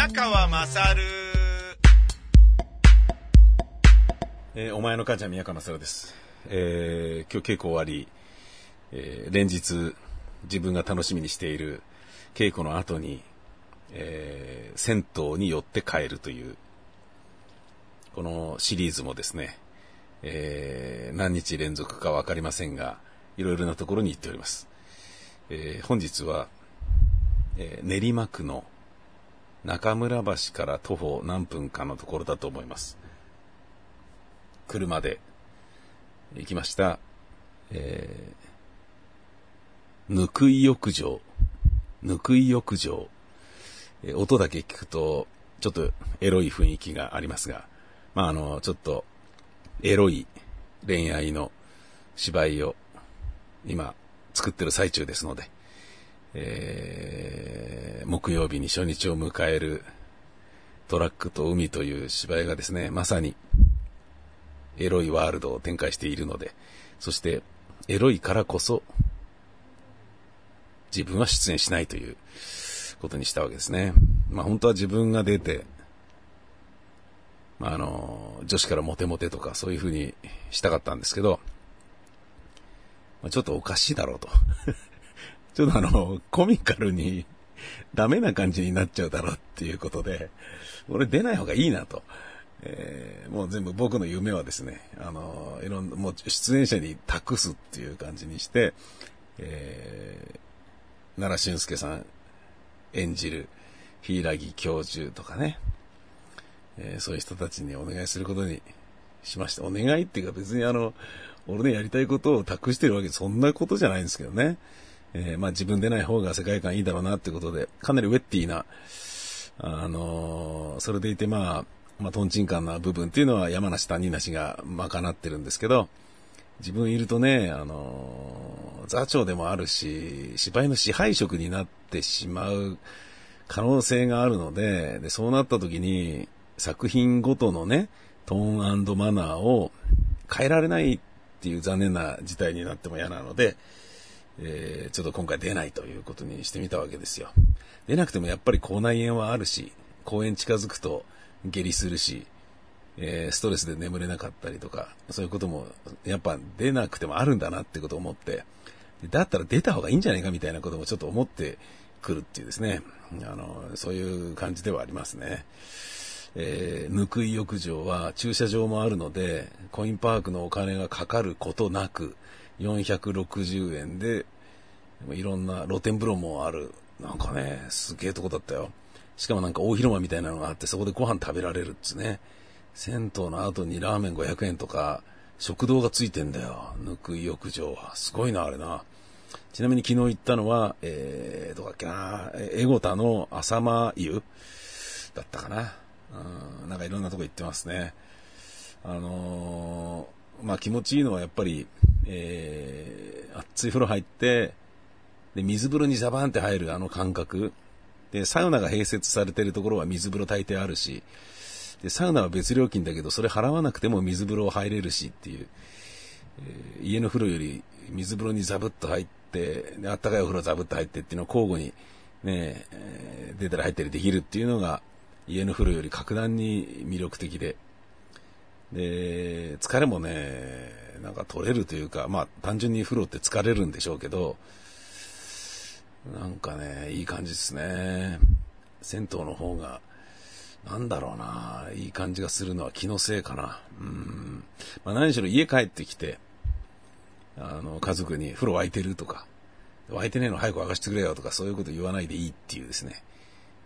宮川勝えーお前の母ちゃん宮川勝です。えー今日稽古終わり、えー連日自分が楽しみにしている稽古の後に、えー銭湯に寄って帰るという、このシリーズもですね、えー何日連続かわかりませんが、いろいろなところに行っております。えー本日は、えー練馬区の中村橋から徒歩何分かのところだと思います。車で行きました。えー、ぬくい浴場。ぬくい浴場。え音だけ聞くと、ちょっとエロい雰囲気がありますが、まあ、あの、ちょっと、エロい恋愛の芝居を今作ってる最中ですので、えー木曜日に初日を迎えるトラックと海という芝居がですね、まさにエロいワールドを展開しているので、そしてエロいからこそ自分は出演しないということにしたわけですね。まあ本当は自分が出て、まああの、女子からモテモテとかそういう風にしたかったんですけど、まあちょっとおかしいだろうと。ちょっとあの、コミカルにダメな感じになっちゃうだろうっていうことで、俺出ない方がいいなと。えーもう全部僕の夢はですね、あの、いろんな、もう出演者に託すっていう感じにして、えー奈良俊介さん演じる柊教授とかね、えーそういう人たちにお願いすることにしました。お願いっていうか別にあの、俺のやりたいことを託してるわけ、そんなことじゃないんですけどね。えーまあ自分でない方が世界観いいだろうなってことで、かなりウェッティな、あのーそれでいてまあ、まあ、トンチンカンな部分っていうのは山梨谷梨が賄ってるんですけど、自分いるとね、あのー座長でもあるし、芝居の支配職になってしまう可能性があるので、で、そうなった時に、作品ごとのね、トーンマナーを変えられないっていう残念な事態になっても嫌なので、えーちょっと今回出ないということにしてみたわけですよ。出なくてもやっぱり口内炎はあるし、公園近づくと下痢するし、えーストレスで眠れなかったりとか、そういうこともやっぱ出なくてもあるんだなってことを思って、だったら出た方がいいんじゃないかみたいなこともちょっと思ってくるっていうですね、あの、そういう感じではありますね。えー、ぬくい浴場は駐車場もあるので、コインパークのお金がかかることなく、460円で、いろんな露天風呂もある。なんかね、すげえとこだったよ。しかもなんか大広間みたいなのがあって、そこでご飯食べられるっつね。銭湯の後にラーメン500円とか、食堂がついてんだよ。ぬくい浴場は。すごいな、あれな。ちなみに昨日行ったのは、えー、どこだっけな、エゴタの浅間湯だったかな。うん、なんかいろんなとこ行ってますね。あのーまあ気持ちいいのはやっぱり、えー、熱い風呂入って、で、水風呂にザバーンって入るあの感覚。で、サウナが併設されてるところは水風呂大抵あるし、で、サウナは別料金だけど、それ払わなくても水風呂入れるしっていう、えー家の風呂より水風呂にザブッと入って、であったかいお風呂ザブッと入ってっていうのを交互にね、えー出たり入ったりできるっていうのが、家の風呂より格段に魅力的で、で、疲れもね、なんか取れるというか、まあ単純に風呂って疲れるんでしょうけど、なんかね、いい感じですね。銭湯の方が、なんだろうな、いい感じがするのは気のせいかな。うん。まあ何しろ家帰ってきて、あの、家族に風呂沸いてるとか、沸いてねえの早く沸かしてくれよとかそういうこと言わないでいいっていうですね。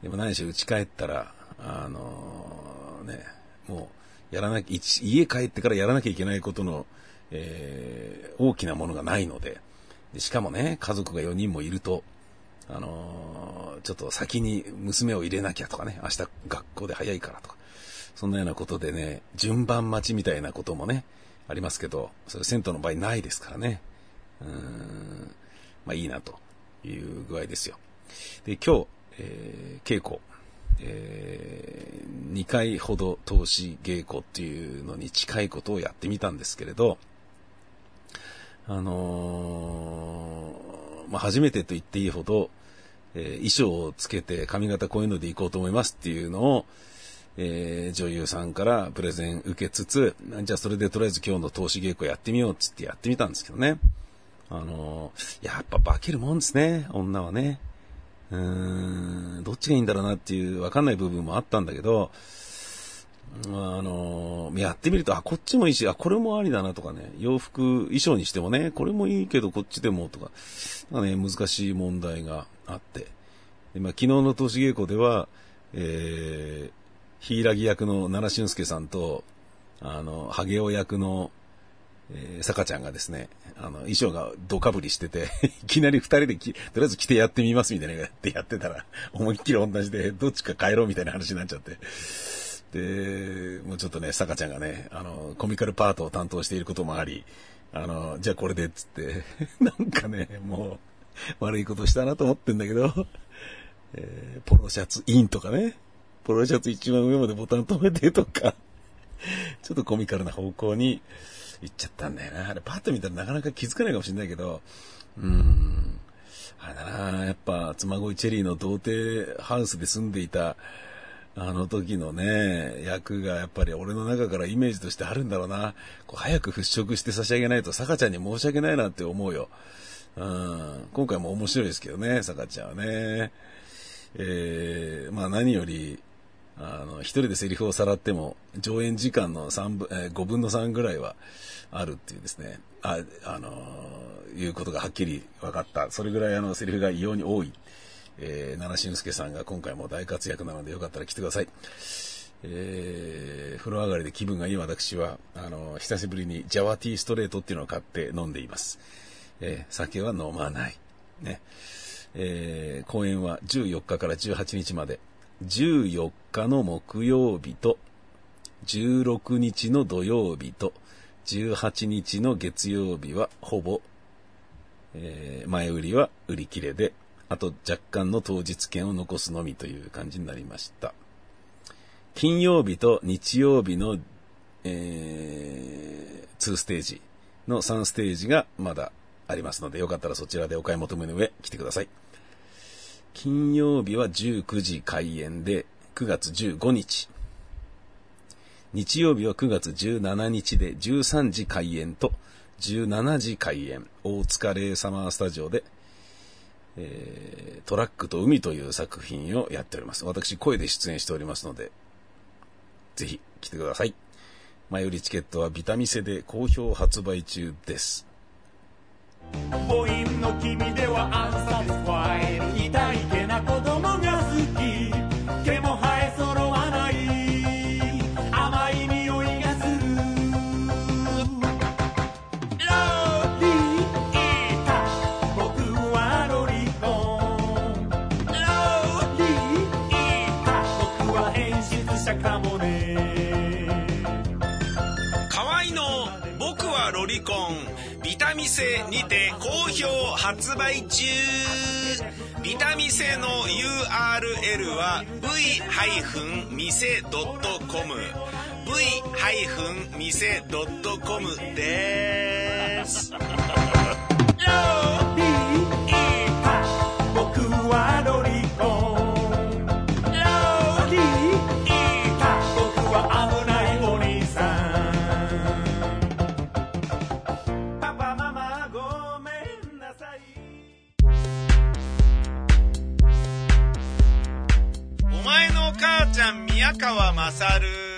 でも何しろ家帰ったら、あのね、もう、やらなきゃ、家帰ってからやらなきゃいけないことの、えー大きなものがないのでで、しかもね、家族が4人もいると、あのーちょっと先に娘を入れなきゃとかね、明日学校で早いからとか、そんなようなことでね、順番待ちみたいなこともね、ありますけど、それ銭湯の場合ないですからね。うーん、まあいいなという具合ですよ。で、今日、えー稽古、え2回ほど投資稽古っていうのに近いことをやってみたんですけれど、あのーまあ、初めてと言っていいほど、えー、衣装をつけて髪型こういうので行こうと思いますっていうのを、えー、女優さんからプレゼン受けつつ、じゃあそれでとりあえず今日の投資稽古やってみようっつってやってみたんですけどね。あのー、やっぱ化けるもんですね、女はね。うーん、どっちがいいんだろうなっていうわかんない部分もあったんだけど、あの、やってみると、あ、こっちもいいし、あ、これもありだなとかね、洋服、衣装にしてもね、これもいいけどこっちでもとか、かね、難しい問題があって、でまあ、昨日の投資稽古では、えー、柊役の奈良俊介さんと、あの、ハゲオ役の、えー、坂ちゃんがですね、あの、衣装がドカぶりしてて いきなり二人でき、とりあえず着てやってみますみたいなやってやってたら、思いっきり同じで、どっちか帰ろうみたいな話になっちゃって。で、もうちょっとね、坂ちゃんがね、あの、コミカルパートを担当していることもあり、あの、じゃあこれでっつって、なんかね、もう、悪いことしたなと思ってんだけど、えー、ポロシャツインとかね、ポロシャツ一番上までボタン止めてとか、ちょっとコミカルな方向に行っちゃったんだよな。あれパッと見たらなかなか気づかないかもしれないけど、うーん、あれだな、やっぱ、妻恋チェリーの童貞ハウスで住んでいた、あの時のね、役がやっぱり俺の中からイメージとしてあるんだろうな。こう早く払拭して差し上げないと、坂ちゃんに申し訳ないなって思うよ。うん、今回も面白いですけどね、坂ちゃんはね。えー、まあ何より、あの、一人でセリフをさらっても、上演時間の三分、えー、5分の3ぐらいはあるっていうですね、あ、あのー、いうことがはっきり分かった。それぐらいあの、セリフが異様に多い。えー、奈良俊介さんが今回も大活躍なのでよかったら来てください。えー、風呂上がりで気分がいい私は、あの、久しぶりにジャワティーストレートっていうのを買って飲んでいます。えー、酒は飲まない。ね。えー、公演は14日から18日まで、14日の木曜日と、16日の土曜日と、18日の月曜日はほぼ、えー、前売りは売り切れで、あと若干の当日券を残すのみという感じになりました。金曜日と日曜日の、えー、2ステージの3ステージがまだありますので、よかったらそちらでお買い求めの上来てください。金曜日は19時開演で9月15日。日曜日は9月17日で13時開演と17時開演。大塚レイサマースタジオで、えー、トラックと海という作品をやっております。私、声で出演しておりますので、ぜひ来てください。前売りチケットはビタミセで好評発売中です。変質者かもね。河合の僕はロリコン。ビタミセにて好評発売中。ビタミセの URL は v-mise.com v-mise.com です。宮川勝。